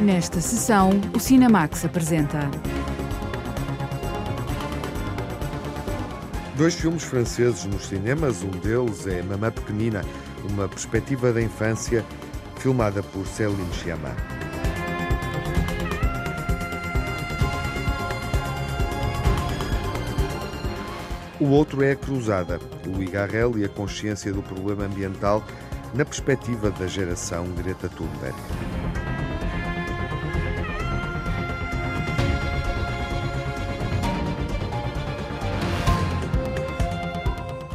Nesta sessão, o Cinemax apresenta. Dois filmes franceses nos cinemas, um deles é Mamã Pequenina, uma perspectiva da infância, filmada por Céline Sciamma. O outro é A Cruzada, Louis Garrel e a consciência do problema ambiental na perspectiva da geração Greta Thunberg.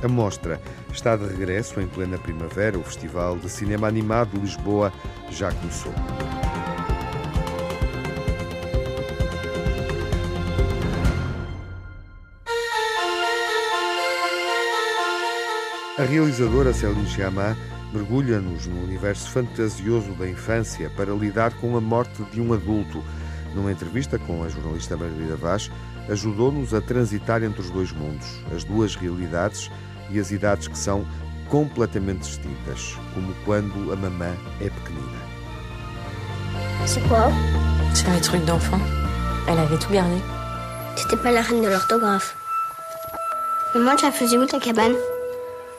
A mostra está de regresso em plena primavera. O Festival de Cinema Animado de Lisboa já começou. A realizadora Céline Sciamma mergulha-nos no universo fantasioso da infância para lidar com a morte de um adulto. Numa entrevista com a jornalista Margarida Vaz, ajudou-nos a transitar entre os dois mundos, as duas realidades e as idades que são completamente distintas, como quando a mamã é pequenina. C'est quoi C'est mes trucs d'enfant. Elle avait tout gardé. C'était pas la reine de l'orthographe. Maman, tu la faisais où ta cabane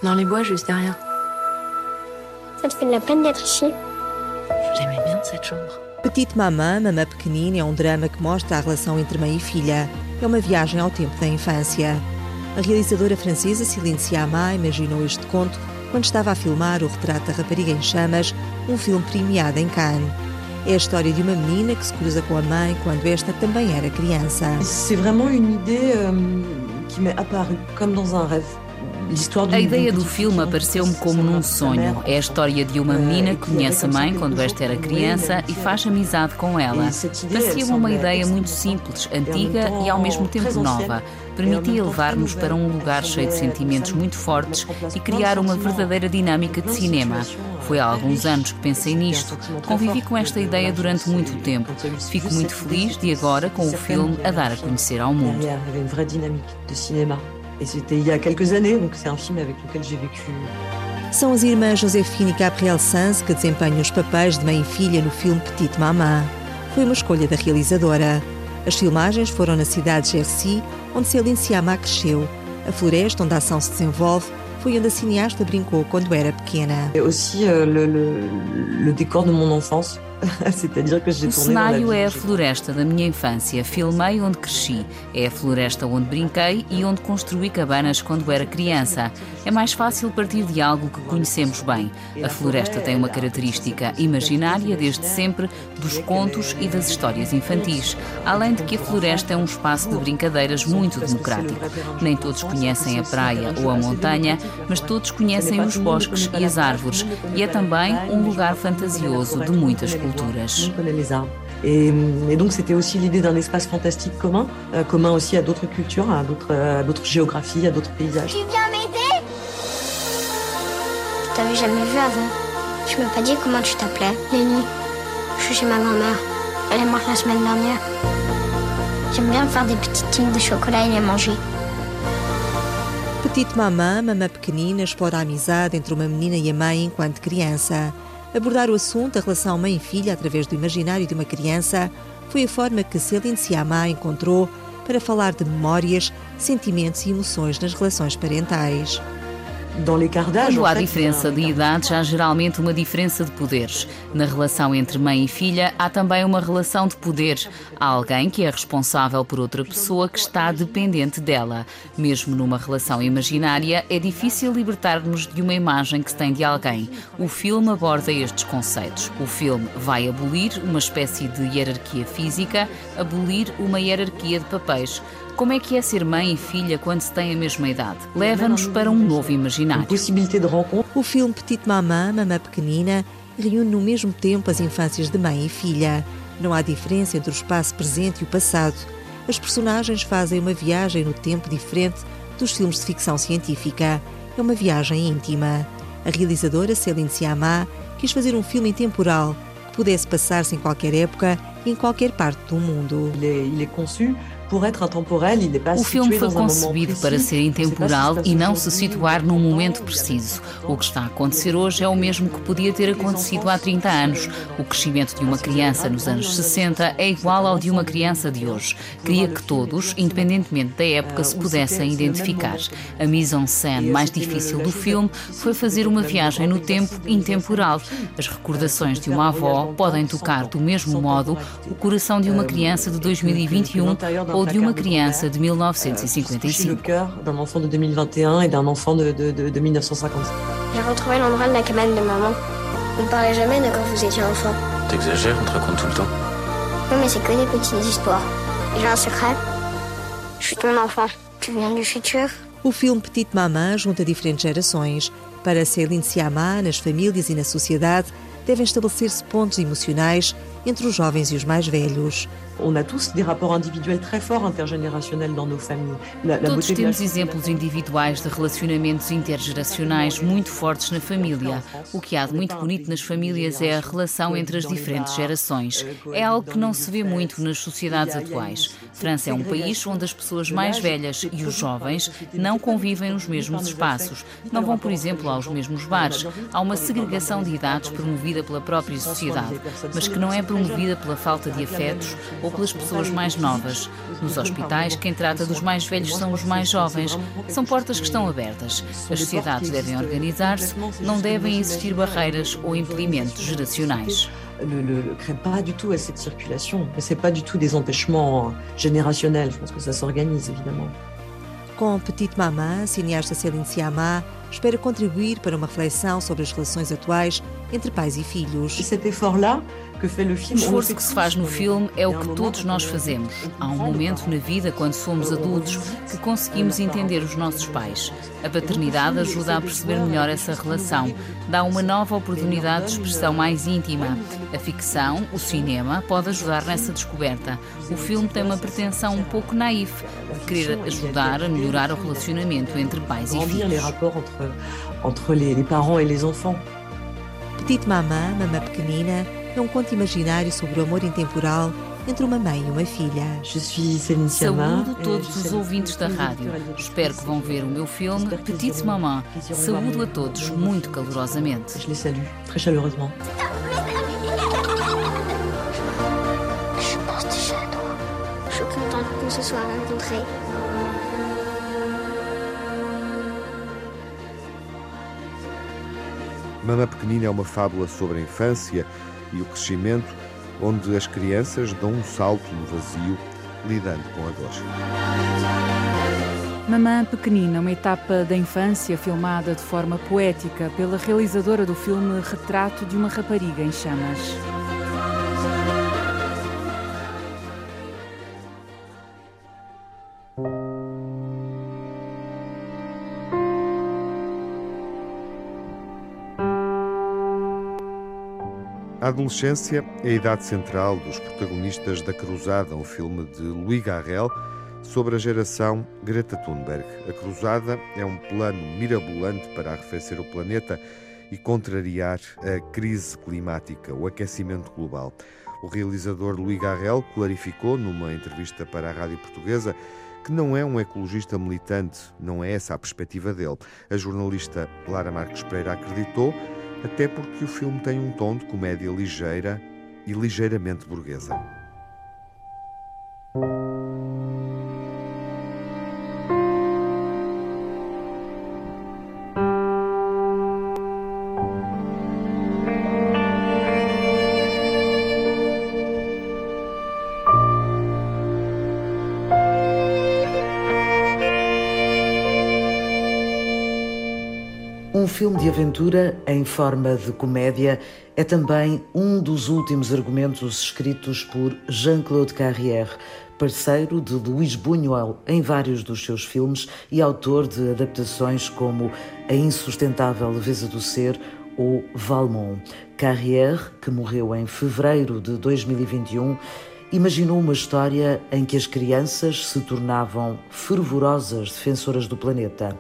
Dans les bois, juste derrière. Ça te fait de la peine d'être ici J'aimais bien cette chambre. Petite Mamã, Mamã Pequenina é um drama que mostra a relação entre mãe e filha. É uma viagem ao tempo da infância. A realizadora francesa Céline Sciamma imaginou este conto quando estava a filmar o retrato da rapariga em chamas, um filme premiado em Cannes. É a história de uma menina que se cruza com a mãe quando esta também era criança. C'est vraiment une idée euh, qui m'est apparue comme dans un rêve. A ideia do filme apareceu-me como num sonho. É a história de uma menina que conhece a mãe quando esta era criança e faz amizade com ela. Parecia-me uma ideia muito simples, antiga e ao mesmo tempo nova. Permitia levar-nos para um lugar cheio de sentimentos muito fortes e criar uma verdadeira dinâmica de cinema. Foi há alguns anos que pensei nisto. Convivi com esta ideia durante muito tempo. Fico muito feliz de agora, com o filme, a dar a conhecer ao mundo. Et c'était il y a quelques années, donc c'est un film avec lequel j'ai vécu. São as irmãs Josephine e Gabrielle Sanz que desempenham os papéis de mãe e filha no filme Petite Maman. Foi uma escolha da realizadora. As filmagens foram na cidade de Jersey, onde Céline Sciamma cresceu. A floresta onde a ação se desenvolve foi onde a cineasta brincou quando era pequena. Et aussi euh, le, le, le décor de mon enfance. O cenário é a floresta da minha infância. Filmei onde cresci. É a floresta onde brinquei e onde construí cabanas quando era criança. É mais fácil partir de algo que conhecemos bem. A floresta tem uma característica imaginária desde sempre dos contos e das histórias infantis. Além de que a floresta é um espaço de brincadeiras muito democrático. Nem todos conhecem a praia ou a montanha, mas todos conhecem os bosques e as árvores. E é também um lugar fantasioso de muitas culturas. On connaît les arbres. Et, et donc c'était aussi l'idée d'un espace fantastique commun, euh, commun aussi à d'autres cultures, à d'autres, à d'autres géographies, à d'autres paysages. Tu viens m'aider? Je t'avais jamais vu avant. Tu m'as pas dit comment tu t'appelais? Lenny. Je suis chez ma grand-mère. Elle est morte la semaine dernière. J'aime bien faire des petites tiges de chocolat et les manger. Petite Mamã, Mamã Pequenina, explora a amizade entre uma menina e a mãe enquanto criança. Abordar o assunto da relação mãe e filha através do imaginário de uma criança foi a forma que Céline Sciamma encontrou para falar de memórias, sentimentos e emoções nas relações parentais. Quando há diferença de idades, há geralmente uma diferença de poderes. Na relação entre mãe e filha, há também uma relação de poderes. Há alguém que é responsável por outra pessoa que está dependente dela. Mesmo numa relação imaginária, é difícil libertar-nos de uma imagem que se tem de alguém. O filme aborda estes conceitos. O filme vai abolir uma espécie de hierarquia física, abolir uma hierarquia de papéis. Como é que é ser mãe e filha quando se tem a mesma idade? Leva-nos para um novo imaginário. O filme Petite Mamã, Mamã Pequenina, reúne no mesmo tempo as infâncias de mãe e filha. Não há diferença entre o espaço presente e o passado. As personagens fazem uma viagem no tempo diferente dos filmes de ficção científica. É uma viagem íntima. A realizadora Céline Sciamma quis fazer um filme intemporal que pudesse passar-se em qualquer época e em qualquer parte do mundo. Il est, il est conçu O filme foi concebido para ser intemporal e não se situar num momento preciso. O que está a acontecer hoje é o mesmo que podia ter acontecido há 30 anos. O crescimento de uma criança nos anos 60 é igual ao de uma criança de hoje. Queria que todos, independentemente da época, se pudessem identificar. A mise-en-scène mais difícil do filme foi fazer uma viagem no tempo intemporal. As recordações de uma avó podem tocar do mesmo modo o coração de uma criança de 2021 ou de uma criança de 1955. d'un enfant de 2021 et d'un enfant de, de, de, de 1955. J'ai retrouvé l'endroit de la cabane de maman. Vous ne parlez jamais de quand vous étiez enfant. T'exagères, on te raconte tout le temps. Oui, mais c'est que des petites histoires. J'ai un secret. Je suis ton enfant. Tu viens du futur. O filme Petite Maman junta diferentes gerações. Para Céline Sciamma, nas famílias e na sociedade, devem estabelecer-se pontos emocionais entre os jovens e os mais velhos. On a tous des rapports individuels très forts intergénérationnels dans nos familles. La, la Todos temos exemplos individuais de relacionamentos intergeracionais muito fortes na família. O que há de muito bonito nas famílias é a relação entre as diferentes gerações. É algo que não se vê muito nas sociedades atuais. França é um país onde as pessoas mais velhas e os jovens não convivem nos mesmos espaços. Não vão, por exemplo, aos mesmos bares. Há uma segregação de idades promovida pela própria sociedade, mas que não é promovida pela falta de afetos ou pelas pessoas mais novas. Nos hospitais, quem trata dos mais velhos são os mais jovens. São portas que estão abertas. As sociedades devem organizar-se, não devem existir barreiras ou impedimentos geracionais. ne, ne, crée pas du tout à cette circulation. Mais c'est pas du tout des empêchements générationnels. Je pense que ça s'organise évidemment. Com Petite Maman, a cineasta Céline Sciamma espera contribuir para uma reflexão sobre as relações atuais entre pais e filhos. O esforço que se faz no filme é o que todos nós fazemos. Há um momento na vida, quando somos adultos, que conseguimos entender os nossos pais. A paternidade ajuda a perceber melhor essa relação, dá uma nova oportunidade de expressão mais íntima. A ficção, o cinema, pode ajudar nessa descoberta. O filme tem uma pretensão um pouco naif querer ajudar a melhorar o relacionamento entre pais e filhos. entre les parents et les enfants. Petite Maman, Mamã Pequenina, é um conto imaginário sobre o amor intemporal entre uma mãe e uma filha. Saúdo todos os ouvintes da rádio. Espero que vão ver o meu filme Petite Maman. Saúdo a todos muito calorosamente. Je les salue très chaleureusement. Je pense déjà à toi. Je suis contente qu'on se soit rencontrés. Mamã Pequenina é uma fábula sobre a infância e o crescimento, onde as crianças dão um salto no vazio, lidando com a dor. Mamã Pequenina, uma etapa da infância filmada de forma poética pela realizadora do filme Retrato de uma Rapariga em Chamas. A adolescência é a idade central dos protagonistas da Cruzada, um filme de Louis Garrel sobre a geração Greta Thunberg. A Cruzada é um plano mirabolante para arrefecer o planeta e contrariar a crise climática, o aquecimento global. O realizador Louis Garrel clarificou numa entrevista para a Rádio Portuguesa que não é um ecologista militante, não é essa a perspectiva dele. A jornalista Lara Marques Pereira acreditou até porque o filme tem um tom de comédia ligeira e ligeiramente burguesa. Aventura em forma de comédia é também um dos últimos argumentos escritos por Jean-Claude Carrière, parceiro de Luís Buñuel em vários dos seus filmes e autor de adaptações como A Insustentável Leveza do Ser ou Valmont. Carrière, que morreu em fevereiro de 2021, imaginou uma história em que as crianças se tornavam fervorosas defensoras do planeta.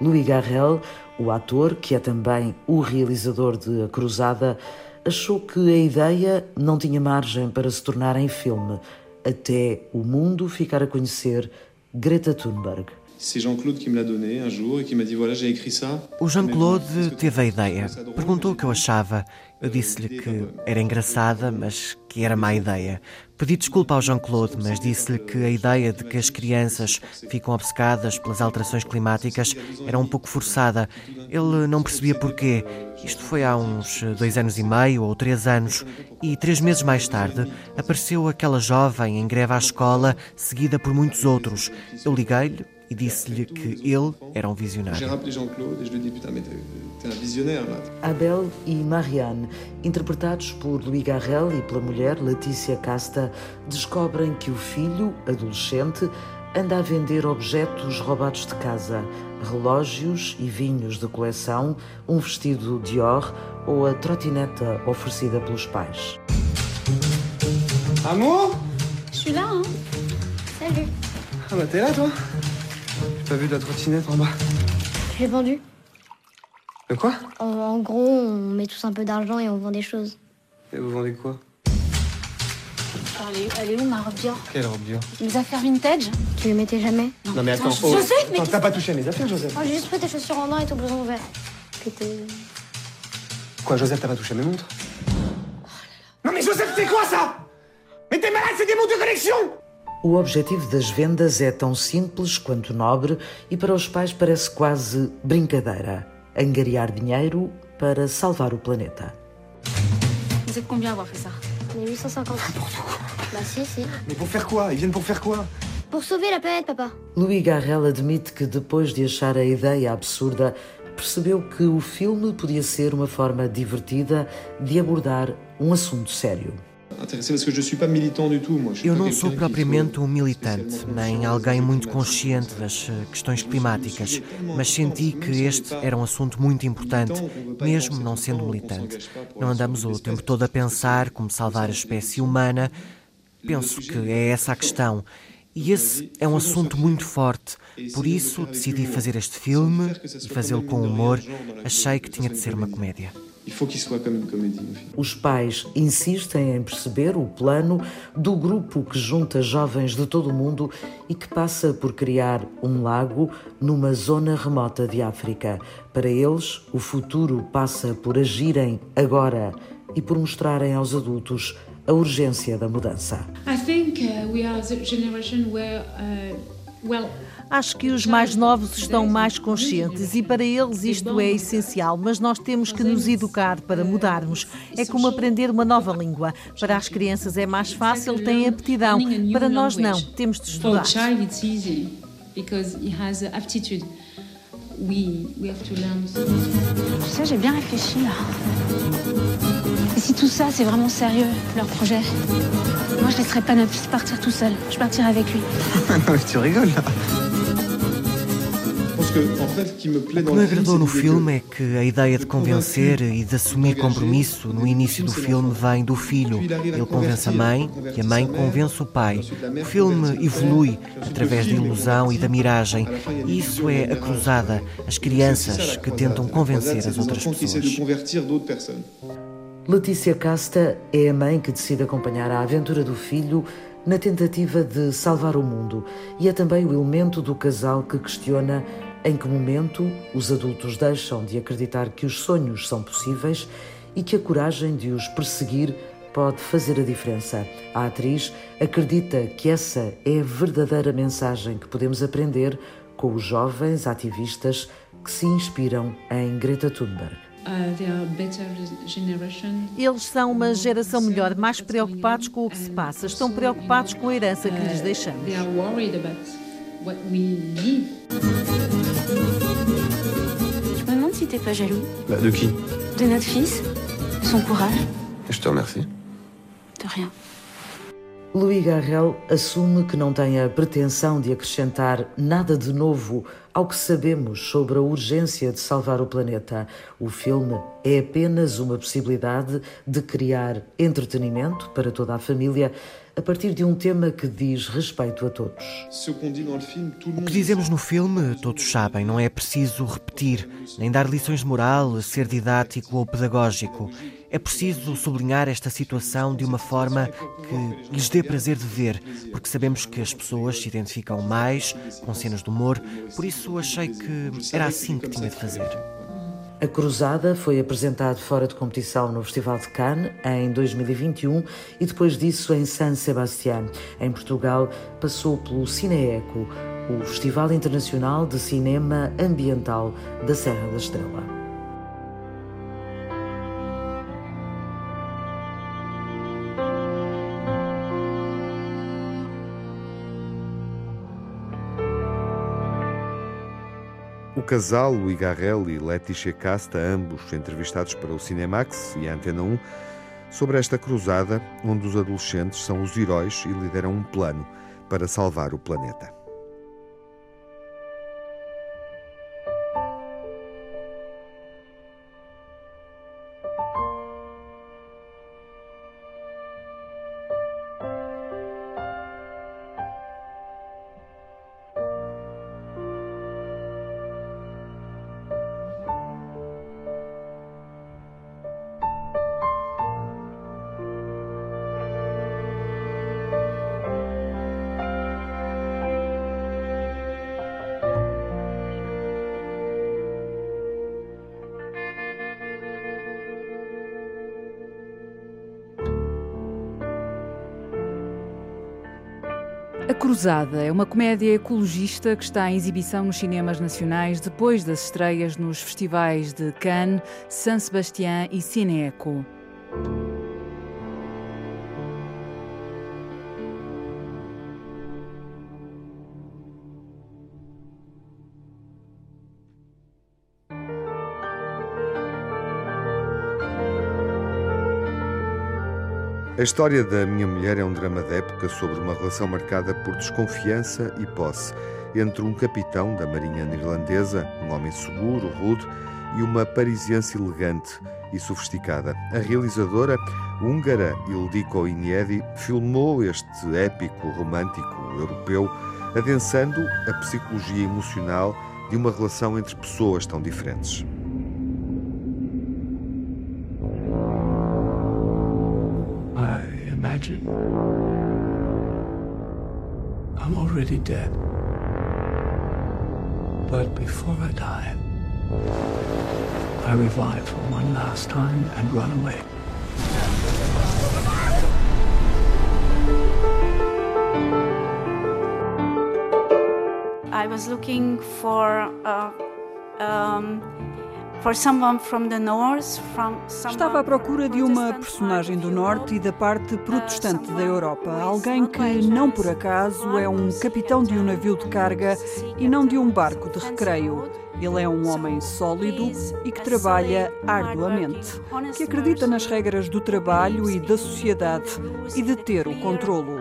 Louis Garrel o ator, que é também o realizador de A Cruzada, achou que a ideia não tinha margem para se tornar em filme. até o mundo ficar a conhecer Greta Thunberg. C'est Jean-Claude qui me l'a donné un jour et qui m'a dit voilà, j'ai écrit ça. O Jean-Claude teve a ideia. Perguntou o que eu achava. Eu disse-lhe que era engraçada, mas que era má ideia. Pedi desculpa ao Jean-Claude, mas disse-lhe que a ideia de que as crianças ficam obcecadas pelas alterações climáticas era um pouco forçada. Ele não percebia porquê. Isto foi há uns dois anos e meio ou três anos. E três meses mais tarde apareceu aquela jovem em greve à escola, seguida por muitos outros. Eu liguei-lhe e disse-lhe que ele era um visionário. Abel e Marianne, interpretados por Louis Garrel e pela mulher Letícia Casta, descobrem que o filho, adolescente, anda a vender objetos roubados de casa, relógios e vinhos de coleção, um vestido Dior ou a trotineta oferecida pelos pais. Amor? Je suis là, hein. Salut. Ah bah t'es là toi J'ai pas vu de la trottinette en bas. J'ai vendu. De quoi? En, en, gros, on met tous un peu d'argent et on vend des choses. Et vous vendez quoi? Elle est, elle est, où ma robe Dior Quelle robe Dior Mes affaires vintage? Tu les mettais jamais? Non, non mais attends, oh, Joseph, mais t'as pas touché à mes affaires, Joseph. Oh, J'ai juste pris tes chaussures en or et ton blouson vert. Quoi, Joseph, t'as pas touché à mes montres? Oh Non mais Joseph, c'est quoi ça? Mais t'es malade, c'est des montres de collection O objetivo das vendas é tão simples quanto nobre e para os pais parece quase brincadeira. Angariar dinheiro para salvar o planeta. Vous êtes combien à avoir fait ça On est 850. Bah si, si. Mais pour faire quoi Ils viennent pour faire quoi Pour sauver la planète, papa. Louis Garrel admite que depois de achar a ideia absurda, percebeu que o filme podia ser uma forma divertida de abordar um assunto sério. Eu não sou propriamente um militante, nem alguém muito consciente das eh, questões climáticas, mas senti que este era um assunto muito importante, mesmo não sendo militante. Não andamos o tempo todo a pensar como salvar a espécie humana. Penso que é essa a questão. E esse é um assunto muito forte. Por isso decidi fazer este filme e fazê-lo com humor. Achei que tinha de ser uma comédia. Os pais insistem em perceber o plano do grupo que junta jovens de todo o mundo e que passa por criar um lago numa zona remota de África. Para eles, o futuro passa por agirem agora e por mostrarem aos adultos a urgência da mudança. I think uh, we are the generation where uh, well Acho que os mais novos estão mais conscientes e para eles isto é essencial, mas nós temos que nos educar para mudarmos. É como aprender uma nova língua. Para as crianças é mais fácil, têm aptidão. Para nós não, temos de estudar. Oui, we have to learn. Tu sais, j'ai bien réfléchi là. Et si tout ça, c'est vraiment sérieux, leur projet Moi, je laisserai pas notre fils partir tout seul. Je partirai avec lui. non, mais tu rigoles là. O que me agradou no filme é que a ideia de convencer e de assumir compromisso no início do filme vem do filho. Ele convence a mãe e a mãe convence o pai. O filme evolui através da ilusão e da miragem. E isso é a cruzada, as crianças que tentam convencer as outras pessoas. Letícia Casta é a mãe que decide acompanhar a aventura do filho na tentativa de salvar o mundo e é também o elemento do casal que questiona em que momento os adultos deixam de acreditar que os sonhos são possíveis e que a coragem de os perseguir pode fazer a diferença. A atriz acredita que essa é a verdadeira mensagem que podemos aprender com os jovens ativistas que se inspiram em Greta Thunberg. Eles são uma geração melhor, mais preocupados com o que se passa, estão preocupados com a herança que lhes deixamos. Je me demande si t'es pas jaloux. Bah, de qui De notre fils. De son courage. Je te remercie. De rien. Louis Garrel assume que não tem a pretensão de acrescentar nada de novo ao que sabemos sobre a urgência de salvar o planeta. O filme é apenas uma possibilidade de criar entretenimento para toda a família a partir de um tema que diz respeito a todos. O que dizemos no filme, todos sabem, não é preciso repetir, nem dar lições de moral, ser didático ou pedagógico. É preciso sublinhar esta situação de uma forma que lhes dê prazer de ver, porque sabemos que as pessoas se identificam mais com cenas de humor, por isso achei que era assim que tinha de fazer. A Cruzada foi apresentado fora de competição no Festival de Cannes em 2021 e depois disso em San Sebastián. Em Portugal, passou pelo Cineeco, o Festival Internacional de Cinema Ambiental da Serra da Estrela. O casal Louis Garrel e Letícia Casta, ambos entrevistados para o Cinemax e a Antena 1, sobre esta cruzada onde os adolescentes são os heróis e lideram um plano para salvar o planeta. A Cruzada é uma comédia ecologista que está em exibição nos cinemas nacionais depois das estreias nos festivais de Cannes, San Sebastián e Cineeco. A história da Minha Mulher é um drama de época sobre uma relação marcada por desconfiança e posse entre um capitão da Marinha Neerlandesa, um homem seguro, rude, e uma parisiense elegante e sofisticada. A realizadora húngara Ildiko Iniedi filmou este épico romântico europeu, adensando a psicologia emocional de uma relação entre pessoas tão diferentes. I'm already dead. But before I die, I revive for one last time and run away. I was looking for a, um, Estava à procura de uma personagem do Norte e da parte protestante da Europa. Alguém que, não por acaso, é um capitão de um navio de carga e não de um barco de recreio. Ele é um homem sólido e que trabalha arduamente, que acredita nas regras do trabalho e da sociedade e de ter o controlo.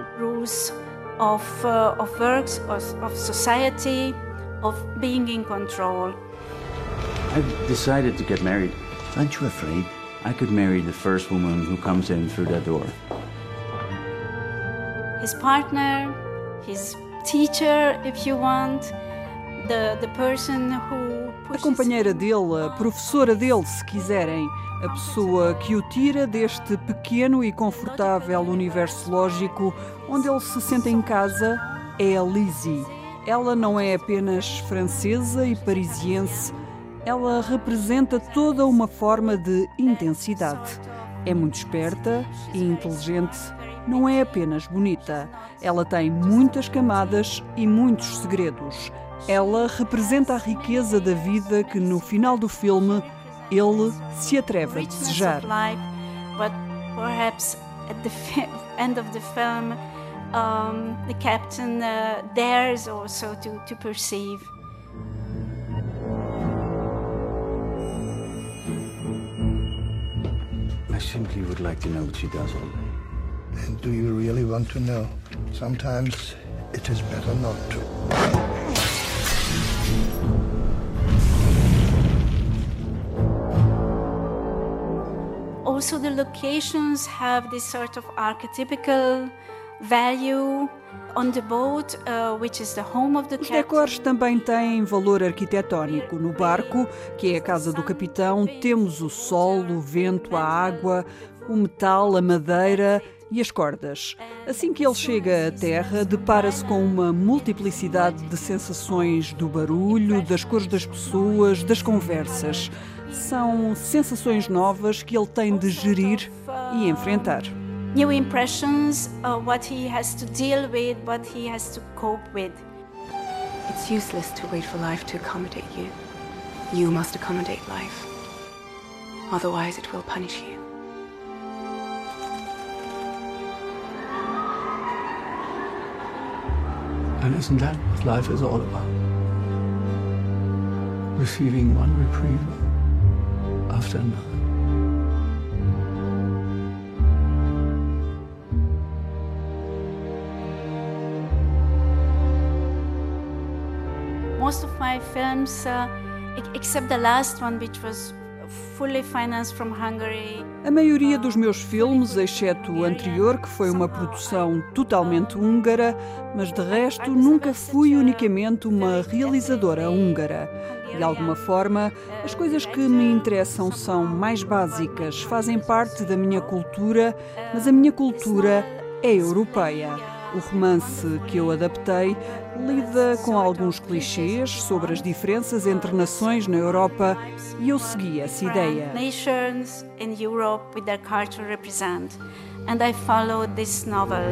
Of, uh, of works, of society, of being in control. I've decided to get married. Aren't you afraid? I could marry the first woman who comes in through that door. His partner, his teacher, if you want, the, the person who a companheira dele, a professora dele, se quiserem, a pessoa que o tira deste pequeno e confortável universo lógico onde ele se sente em casa é a Lizzie. Ela não é apenas francesa e parisiense, ela representa toda uma forma de intensidade. É muito esperta e inteligente, não é apenas bonita. Ela tem muitas camadas e muitos segredos. Ela representa a riqueza da vida que no final do filme ele se atreve a desejar. Um, the captain uh, dares also to, to perceive. simply would like to know what she does all day. And do you really want to know? Sometimes it is better not to. also the locations have this sort of archetypical value uh, Os decors também têm valor arquitetónico. No barco, que é a casa do capitão, temos o sol, o vento, a água, o metal, a madeira e as cordas. Assim que ele chega à terra, depara-se com uma multiplicidade de sensações do barulho, das cores das pessoas, das conversas. São sensações novas que ele tem de gerir e enfrentar. New impressions of what he has to deal with, what he has to cope with. It's useless to wait for life to accommodate you. You must accommodate life. Otherwise, it will punish you. And isn't that what life is all about? Receiving one reprieve after another. My films, uh, except the last one, which was. A maioria dos meus filmes, exceto o anterior, que foi uma produção totalmente húngara, mas de resto nunca fui unicamente uma realizadora húngara. De alguma forma, as coisas que me interessam são mais básicas, fazem parte da minha cultura, mas a minha cultura é europeia. O romance que eu adaptei lida com alguns clichês sobre as diferenças entre nações na Europa e eu segui essa ideia. Nations in Europe with their culture represent, and I followed this novel.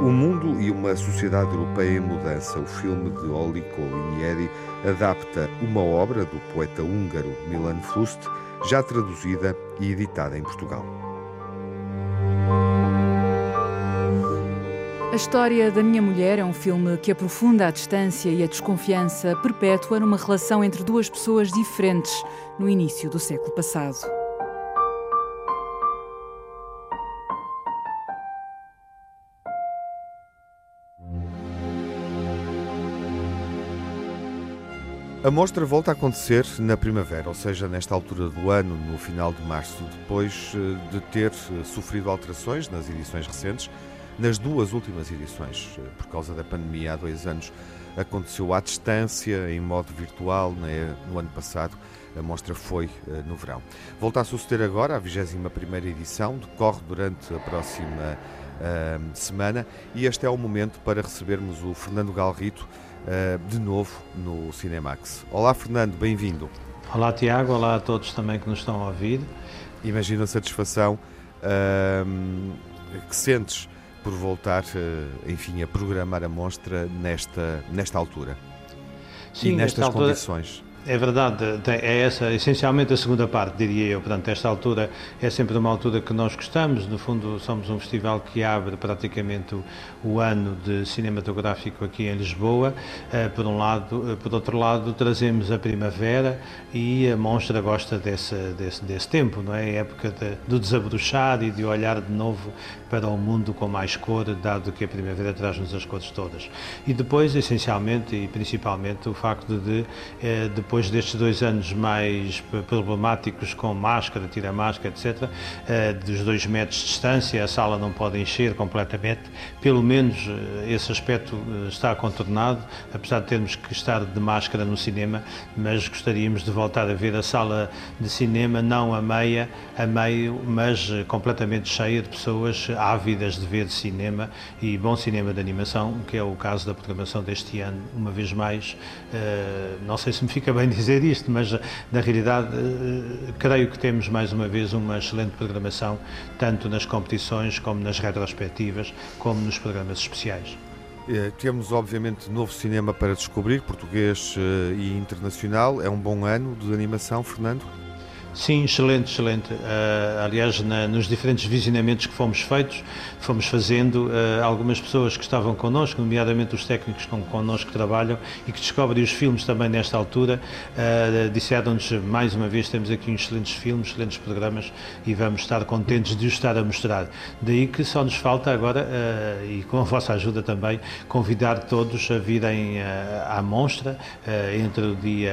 O mundo e uma sociedade europeia em mudança. O filme de Olli Kolinieri adapta uma obra do poeta húngaro Milan Fust, já traduzida e editada em Portugal. A História da Minha Mulher é um filme que aprofunda a distância e a desconfiança perpétua numa relação entre duas pessoas diferentes no início do século passado. A mostra volta a acontecer na primavera, ou seja, nesta altura do ano, no final de março, depois eh, de ter eh, sofrido alterações nas edições recentes. Nas duas últimas edições, eh, por causa da pandemia há dois anos, aconteceu à distância, em modo virtual, né, no ano passado. A mostra foi no verão. Volta a suceder agora, a 21 edição, decorre durante a próxima uh, semana e este é o momento para recebermos o Fernando Galrito, uh, de novo no Cinemax. Olá, Fernando, bem-vindo. Olá, Tiago, olá a todos também que nos estão a ouvir. Imagino a satisfação uh, que sentes por voltar, uh, enfim, a programar a mostra nesta, nesta altura Sim, e nestas altura... condições. É verdade, é essa essencialmente a segunda parte, diria eu. Portanto, esta altura é sempre uma altura que nós gostamos. No fundo, somos um festival que abre praticamente o, o ano de cinematográfico aqui em Lisboa. Uh, por um lado, uh, por outro lado, trazemos a primavera e a monstra gosta desse, desse, desse tempo, não é? A época de, do desabrochar e de olhar de novo para o mundo com mais cor, dado que a primavera traz-nos as cores todas. E depois, essencialmente e principalmente, o facto de, uh, de depois destes dois anos mais problemáticos com máscara, tira máscara, etc., eh, dos dois metros de distância, a sala não pode encher completamente, pelo menos eh, esse aspecto eh, está contornado, apesar de termos que estar de máscara no cinema, mas gostaríamos de voltar a ver a sala de cinema, não a meia, a meio, mas completamente cheia de pessoas ávidas de ver cinema e bom cinema de animação, que é o caso da programação deste ano, uma vez mais. Não sei se me fica bem bem dizer isto, mas na realidade eh, creio que temos mais uma vez uma excelente programação, tanto nas competições como nas retrospectivas, como nos programas especiais. Eh, temos, obviamente, novo cinema para descobrir, português eh, e internacional. É um bom ano de animação, Fernando? Sim, excelente, excelente. Uh, aliás, na, nos diferentes visionamentos que fomos feitos, fomos fazendo, uh, algumas pessoas que estavam connosco, nomeadamente os técnicos com connosco que trabalham e que descobrem os filmes também nesta altura, uh, disseram-nos mais uma vez: temos aqui uns excelentes filmes, excelentes programas e vamos estar contentes de os estar a mostrar. Daí que só nos falta agora, e com a vossa ajuda também, convidar todos a virem à monstra entre o dia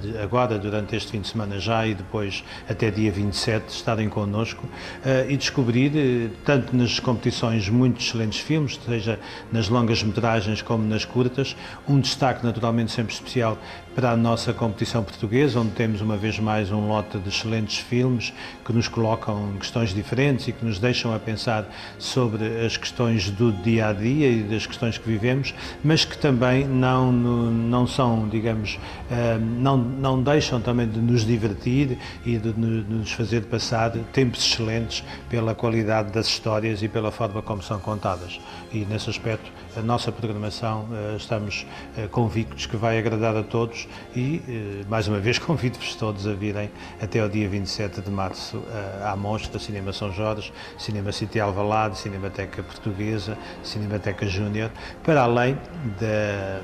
de, agora, durante este fim de semana já e depois até dia 27 estarem connosco uh, e descobrir, uh, tanto nas competições, muito excelentes filmes, seja nas longas metragens como nas curtas, um destaque naturalmente sempre especial para a nossa competição portuguesa, onde temos uma vez mais um lote de excelentes filmes que nos colocam questões diferentes e que nos deixam a pensar sobre as questões do dia a dia e das questões que vivemos, mas que também não, não são, digamos, eh, não, não deixam também de nos divertir e de nos fazer passar tempos excelentes pela qualidade das histórias e pela forma como são contadas. E nesse aspecto, a nossa programação, eh, estamos eh, convictos que vai agradar a todos e, eh, mais uma vez, convido-vos todos a virem até ao dia 27 de março à Mostra Cinema São Jorge, Cinema City Alvalade, Cinemateca Portuguesa, Cinemateca Júnior, para além da,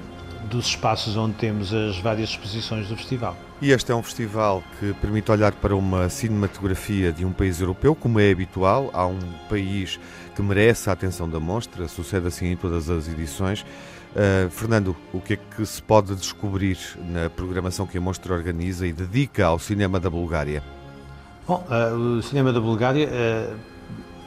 dos espaços onde temos as várias exposições do festival. E este é um festival que permite olhar para uma cinematografia de um país europeu, como é habitual. Há um país que merece a atenção da mostra, sucede assim em todas as edições. Uh, Fernando, o que é que se pode descobrir na programação que a Mostra organiza e dedica ao cinema da Bulgária? Bom, uh, o cinema da Bulgária uh,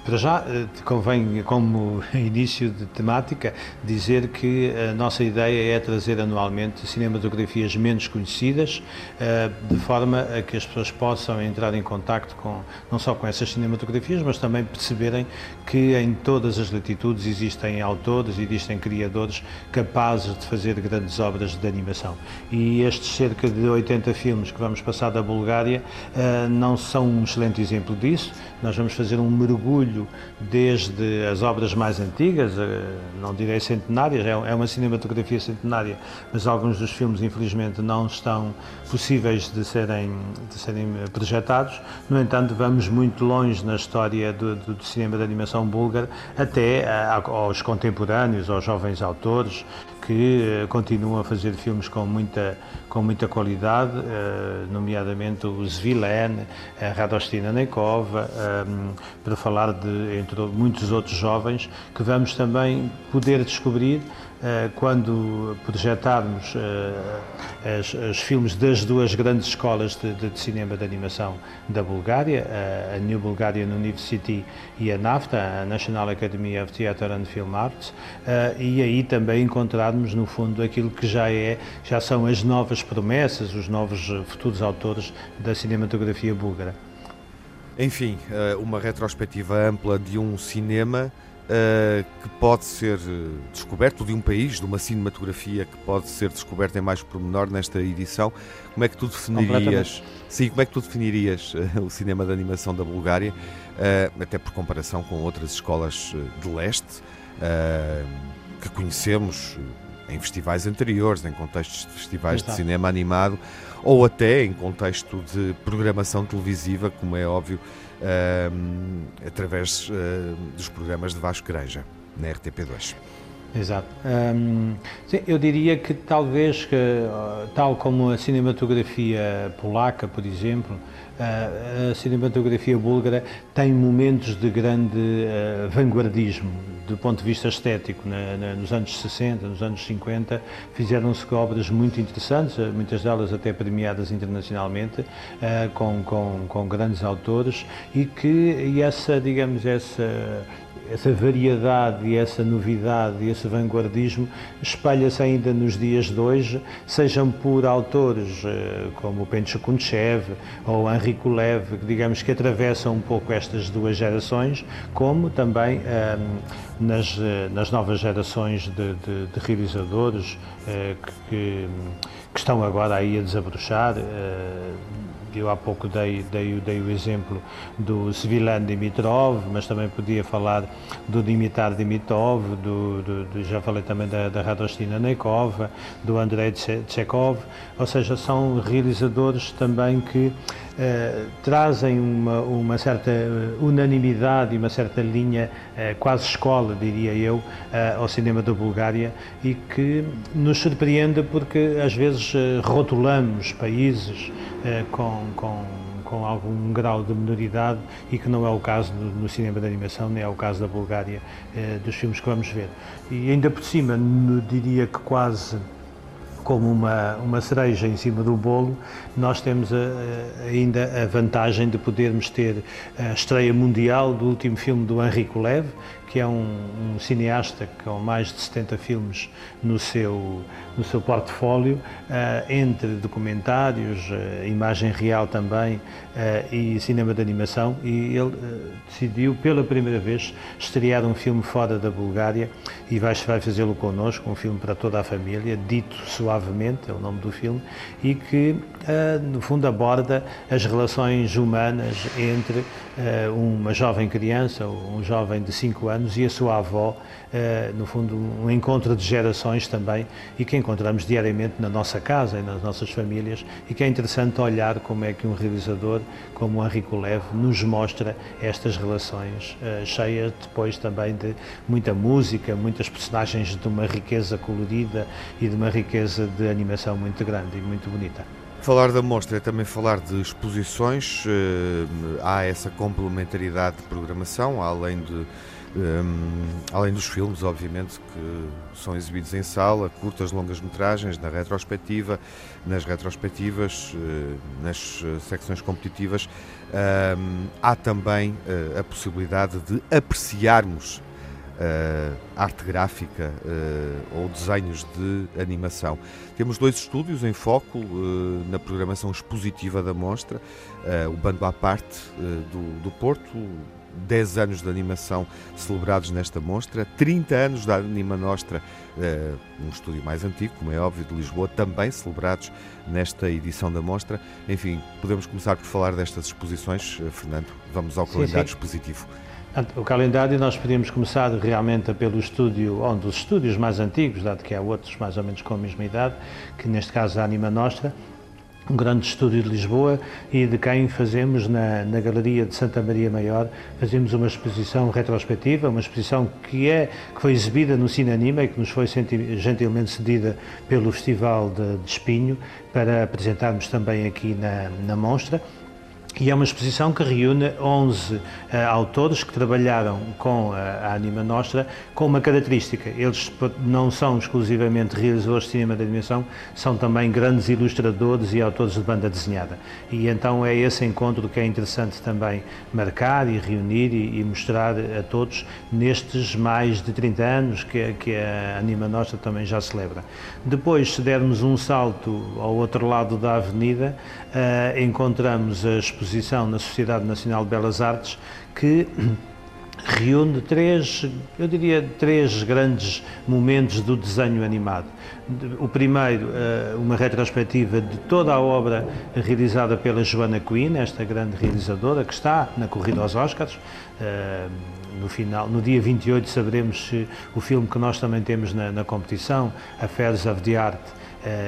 para já, eh, convém, como início de temática, dizer que a nossa ideia é trazer anualmente cinematografias menos conhecidas, eh, de forma a que as pessoas possam entrar em contacto com, não só com essas cinematografias, mas também perceberem que em todas as latitudes existem autores, existem criadores capazes de fazer grandes obras de animação. E estes cerca de 80 filmes que vamos passar da Bulgária eh, não são um excelente exemplo disso. Nós vamos fazer um mergulho desde as obras mais antigas, eh, não direi centenárias, é, é uma cinematografia centenária, mas alguns dos filmes, infelizmente, não estão possíveis de serem, de serem projetados. No entanto, vamos muito longe na história do, do, do cinema de animação búlgara, até eh, aos contemporâneos, aos jovens autores, que uh, continuam a fazer filmes com muita, com muita qualidade, uh, nomeadamente o Zvilen, a Radostina Nekova, um, para falar de, entre muitos outros jovens, que vamos também poder descobrir eh, quando projetarmos eh, os filmes das duas grandes escolas de, de, cinema de animação da Bulgária, eh, a New Bulgarian University e a NAFTA, a National Academy of Theatre and Film Arts, e aí também encontrarmos no fundo aquilo que já é, já são as novas promessas, os novos futuros autores da cinematografia búlgara. Enfim, uma retrospectiva ampla de um cinema uh, que pode ser eh, descoberto, de um país, de uma cinematografia que pode ser descoberta em mais pormenor nesta edição. Como é que tu definirias? Sim, como é que tu definirias uh, o cinema de animação da Bulgária, uh, até por comparação com outras escolas de leste que conhecemos em festivais anteriores, em contextos de festivais de cinema animado, ou até em contexto de programação televisiva, como é óbvio, uh, através uh, dos programas de Vasco Granja, na RTP2. Exato. Um, sim, eu diria que talvez, que, tal como a cinematografia polaca, por exemplo, a cinematografia búlgara tem momentos de grande uh, vanguardismo do ponto de vista estético. Nos anos 60, nos anos 50, fizeram-se obras muito interessantes, muitas delas até premiadas internacionalmente, com, com, com grandes autores, e que e essa, digamos, essa essa variedade essa novidade esse vanguardismo espalha-se ainda nos dias de hoje, sejam por autores eh, como Pencho Kunchev ou Henri Kulev, que digamos que atravessam um pouco estas duas gerações, como também ehm, nas, eh, nas novas gerações de, de, de realizadores eh, que, que, estão agora aí a desabrochar eu há pouco dei, dei, dei o exemplo do Svilan Dimitrov, mas também podia falar do Dimitar Dimitrov, do, do, do já falei também da, da Radostina Neikova, do Andrei Tchekov, ou seja, são realizadores também que trazem uma, uma certa unanimidade e uma certa linha, quase escola, diria eu, ao cinema da Bulgária e que nos surpreende porque às vezes rotulamos países com, com com algum grau de minoridade e que não é o caso no, no cinema de animação, nem é o caso da Bulgária, eh, dos filmes que vamos ver. E ainda por cima, diria que quase como uma, uma cereja em cima do bolo, nós temos a, a, ainda a vantagem de podermos ter a estreia mundial do último filme do Henrique Leve, que é um, um, cineasta com mais de 70 filmes no seu, no seu portfólio, uh, entre documentários, uh, imagem real também uh, e cinema de animação, e ele decidiu pela primeira vez estrear um filme fora da Bulgária e vai, vai fazê-lo connosco, um filme para toda a família, dito suavemente, é o nome do filme, e que no fundo aborda as relações humanas entre uma jovem criança, um jovem de 5 anos, anos e a sua avó, eh, no fundo, um encontro de gerações também e que encontramos diariamente na nossa casa e nas nossas famílias e que é interessante olhar como é que um realizador como o Henrique Lev nos mostra estas relações eh, cheias depois também de muita música, muitas personagens de uma riqueza colorida e de uma riqueza de animação muito grande e muito bonita. Falar da mostra é também falar de exposições, eh, há essa complementaridade de programação, além de um, além dos filmes, obviamente, que são exibidos em sala, curtas, longas metragens, na retrospectiva, nas retrospectivas, uh, nas uh, secções competitivas, um, há também uh, a possibilidade de apreciarmos arte gráfica ou desenhos de animação. Temos dois estúdios em foco na programação expositiva da mostra, o Bando à Parte do, do Porto, 10 anos de animação celebrados nesta mostra, 30 anos da Anima Nostra, uh, um estúdio mais antigo, como é óbvio, de Lisboa, também celebrados nesta edição da mostra. Enfim, podemos começar por falar destas exposições. Uh, Fernando, vamos ao sim, calendário sim. expositivo. O calendário nós podíamos começar realmente pelo estúdio, um dos estúdios mais antigos, dado que há outros mais ou menos com a mesma idade, que neste caso é a Anima Nostra, um grande estúdio de Lisboa e de quem fazemos na, na Galeria de Santa Maria Maior, fazemos uma exposição retrospectiva, uma exposição que, é, que foi exibida no Cine Anima e que nos foi gentilmente cedida pelo Festival de, de Espinho para apresentarmos também aqui na, na mostra. E é uma exposição que reúne 11 uh, autores que trabalharam com a, a Anima Nostra com uma característica. Eles não são exclusivamente realizadores de cinema de animação, são também grandes ilustradores e autores de banda desenhada. E então é esse encontro que é interessante também marcar e reunir e, e mostrar a todos nestes mais de 30 anos que, que a Anima Nostra também já celebra. Depois, se dermos um salto ao outro lado da avenida, uh, encontramos a exposição na Sociedade Nacional de Belas Artes que reúne três, eu diria, três grandes momentos do desenho animado. O primeiro, eh, uma retrospectiva de toda a obra realizada pela Joana Quinn, esta grande realizadora, que está na corrida aos Oscars. Eh, no final, no dia 28 saberemos se o filme que nós também temos na, na competição, Affairs of the Art,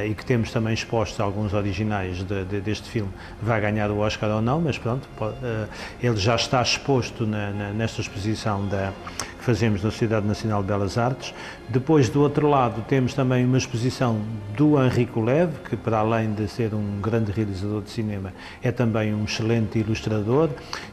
e que temos também expostos alguns originais de, de, deste filme, vai ganhar o Oscar ou não, mas pronto, pode, uh, ele já está exposto na, na, nesta exposição da, fazemos na Sociedade Nacional de Belas Artes. Depois, do outro lado, temos também uma exposição do Henrique Lev, que para além de ser um grande realizador de cinema, é também um excelente ilustrador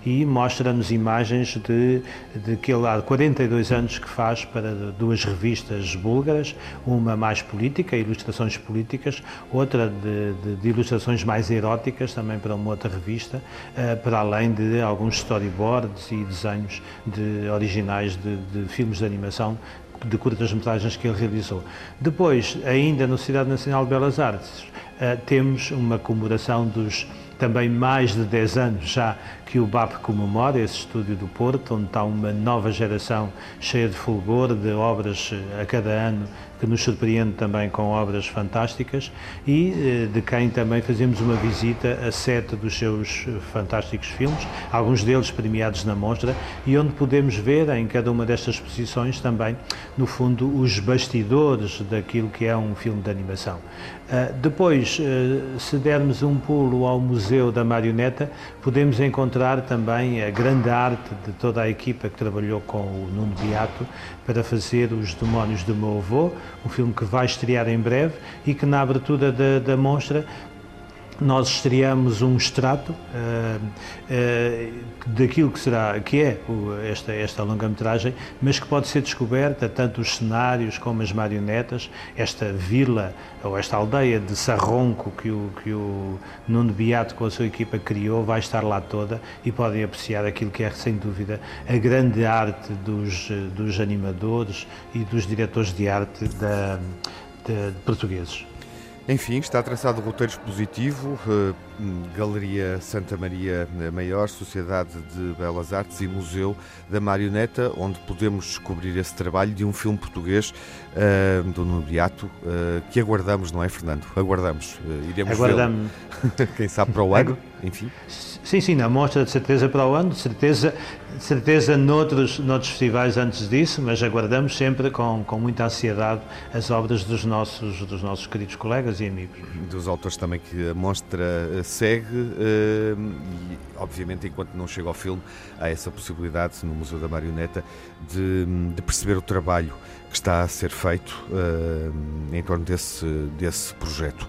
e mostra-nos imagens de, de que ele há 42 anos que faz para duas revistas búlgaras, uma mais política, ilustrações políticas, outra de, de, de ilustrações mais eróticas, também para uma outra revista, uh, para além de alguns storyboards e desenhos de, originais de, de filmes de animação de curtas-metragens que ele realizou. Depois, ainda na Cidade Nacional de Belas Artes, uh, temos uma comemoração dos também mais de 10 anos já que o BAP comemora, esse estúdio do Porto, onde está uma nova geração cheia de fulgor, de obras eh, a cada ano que nos surpreende também com obras fantásticas e eh, de quem também fazemos uma visita a sete dos seus fantásticos filmes, alguns deles premiados na mostra, e onde podemos ver em cada uma destas exposições também, no fundo, os bastidores daquilo que é um filme de animação. Uh, depois, uh, se dermos um pulo ao Museu da Marioneta, podemos encontrar também a grande arte de toda a equipa que trabalhou com o Nuno Beato para fazer Os Demónios do Meu Avô, um filme que vai estrear em breve e que na abertura da, da mostra nós estreamos um extrato uh, uh, daquilo que será que é esta esta longa-metragem, mas que pode ser descoberta tanto os cenários como as marionetas, esta vila ou esta aldeia de Sarronco que o que o Nuno Beato com a sua equipa criou vai estar lá toda e podem apreciar aquilo que é sem dúvida a grande arte dos dos animadores e dos diretores de arte da, de, de portugueses. Enfim, está traçado o roteiro expositivo, uh, Galeria Santa Maria Maior, Sociedade de Belas Artes e Museu da Marioneta, onde podemos descobrir esse trabalho de um filme português uh, do Nubiato, uh, que aguardamos, não é, Fernando? Aguardamos. iremos Aguardamos. Quem sabe para o ano, enfim. Sim, sim, na mostra de certeza para o ano, de certeza, de certeza noutros, noutros festivais antes disso, mas aguardamos sempre com, com muita ansiedade as obras dos nossos, dos nossos queridos colegas e amigos. Dos autores também que a mostra eh, segue eh, e, obviamente, enquanto não chega ao filme, há essa possibilidade no Museu da Marioneta de, de perceber o trabalho que está a ser feito eh, em torno desse, desse projeto.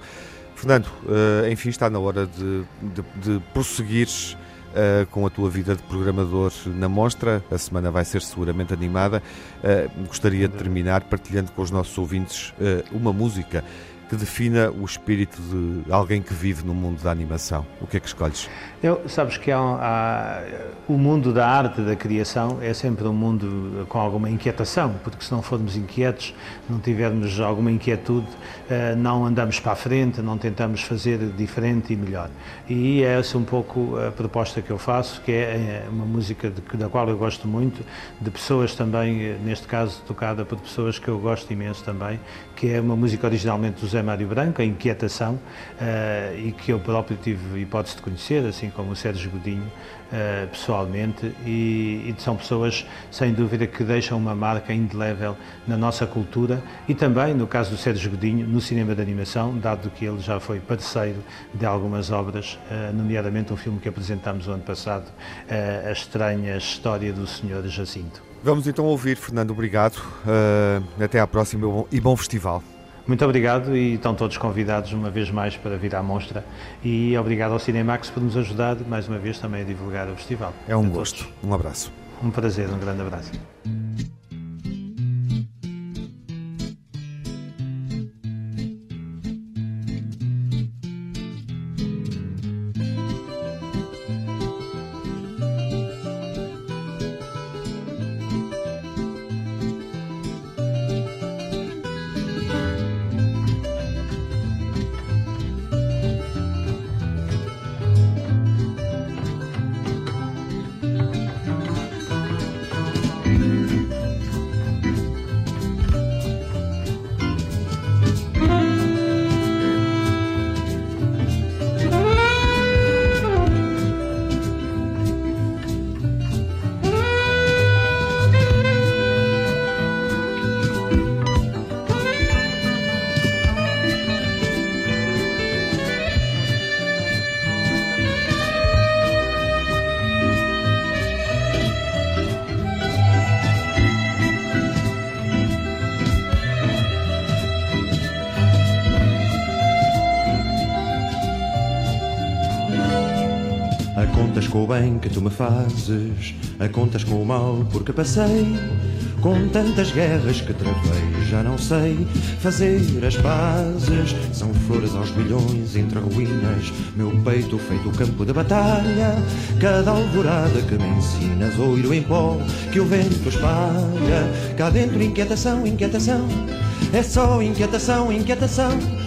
Fernando, uh, enfim, está na hora de, de, de prosseguires uh, com a tua vida de programador na mostra. A semana vai ser seguramente animada. Uh, gostaria de terminar partilhando com os nossos ouvintes uma música que defina o espírito de alguém que vive no mundo da animação. O que é que escolhes? Eu, sabes que há, há, o mundo da arte, da criação, é sempre um mundo com alguma inquietação, porque se não formos inquietos, não tivermos alguma inquietude, eh, não andamos para a frente, não tentamos fazer diferente e melhor. E é essa um pouco a proposta que eu faço, que é, é uma música de, da qual eu gosto muito, de pessoas também, eh, neste caso tocada por pessoas que eu gosto imenso também, que é uma música originalmente do Zé Mário Branco, a Inquietação, eh, e que eu próprio tive hipótese de conhecer, assim assim como o Sérgio Godinho, uh, pessoalmente, e, e, são pessoas, sem dúvida, que deixam uma marca indelével na nossa cultura e também, no caso do Sérgio Godinho, no cinema de animação, dado que ele já foi parceiro de algumas obras, uh, nomeadamente um filme que apresentámos o ano passado, uh, A Estranha História do Senhor Jacinto. Vamos então ouvir, Fernando, obrigado. até à próxima e bom festival. Muito obrigado e estão todos convidados uma vez mais para vir à mostra e obrigado ao Cinemax por nos ajudar mais uma vez também a divulgar o festival. É um gosto. Um abraço. Um prazer, um grande abraço. Com o bem que tu me fazes, a contas com o mal porque passei, com tantas guerras que travei, já não sei fazer as pazes. São flores aos bilhões entre ruínas, meu peito feito campo de batalha. Cada alvorada que me ensinas, oiro em pó que o vento espalha. Cá dentro, inquietação, inquietação, é só inquietação, inquietação.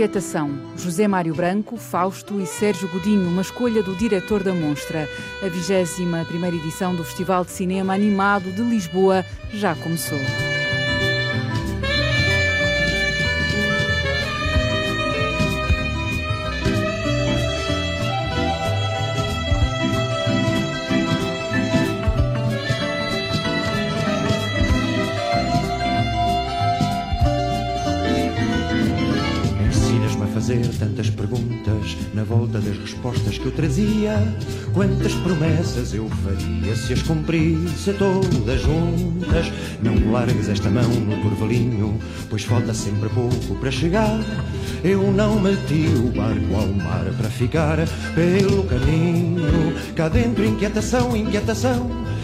Inquietação. José Mário Branco, Fausto e Sérgio Godinho, uma escolha do diretor da Monstra. A 21 primeira edição do Festival de Cinema Animado de Lisboa já começou. Fazer tantas perguntas na volta das respostas que eu trazia. Quantas promessas eu faria se as cumprisse todas juntas? Não largues esta mão no turvalinho, pois falta sempre pouco para chegar. Eu não meti o barco ao mar para ficar pelo caminho. Cá dentro, inquietação, inquietação.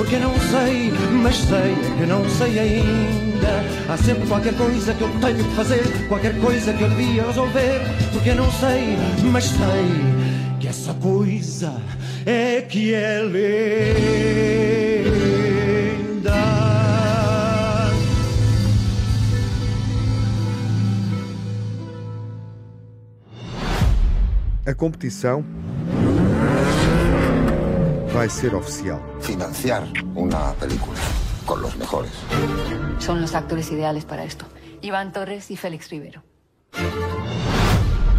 Porque não sei, mas sei que não sei ainda. Há sempre qualquer coisa que eu tenho que fazer, qualquer coisa que eu devia resolver. Porque não sei, mas sei que essa coisa é que é linda. A competição vai ser oficial. Financiar una película con los mejores. Son los actores ideales para esto. Iván Torres y Félix Rivero.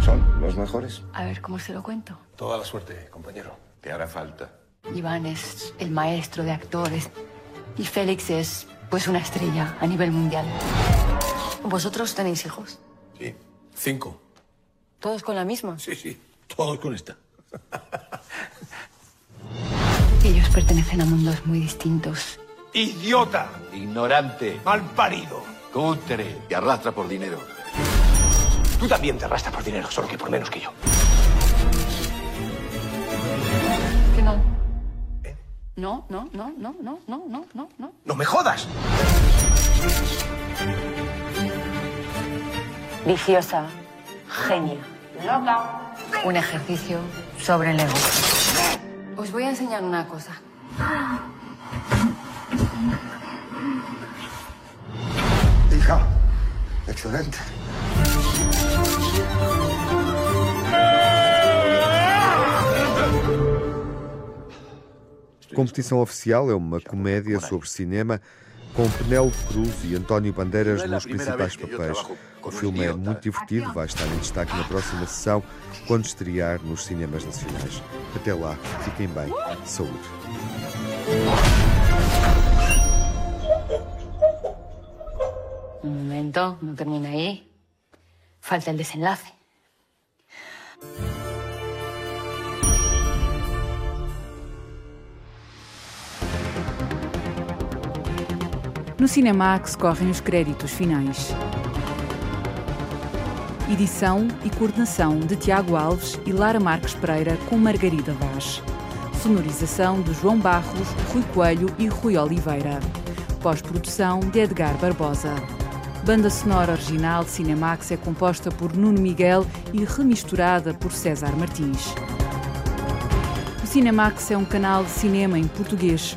¿Son los mejores? A ver, ¿cómo se lo cuento? Toda la suerte, compañero. Te hará falta. Iván es el maestro de actores y Félix es, pues, una estrella a nivel mundial. ¿Vosotros tenéis hijos? Sí, cinco. ¿Todos con la misma? Sí, sí, todos con esta. Ellos pertenecen a mundos muy distintos. ¡Idiota! Ignorante. Malparido. Cutre. Te arrastra por dinero. Tú también te arrastras por dinero, solo que por menos que yo. ¿Que no? No, no, no, no, no, no, no, no, no. ¡No me jodas! Viciosa. Genia. Loca. Un ejercicio sobre el ego. Os voy a enseñar una cosa. Hija, excelente. Competição Oficial é uma comédia sobre cinema com Penélope Cruz e António Bandeiras nos principais papéis. O filme é muito divertido, vai estar em destaque na próxima sessão, quando estrear nos cinemas nacionais. Até lá, fiquem bem. Saúde. Un momento, no termina ahí. Falta el desenlace. No Cinemax correm os créditos finais. Edição e coordenação de Tiago Alves e Lara Marques Pereira com Margarida Vaz. Sonorização de João Barros, Rui Coelho e Rui Oliveira. Pós-produção de Edgar Barbosa. Banda sonora original de Cinemax é composta por Nuno Miguel e remisturada por César Martins. O Cinemax é um canal de cinema em português.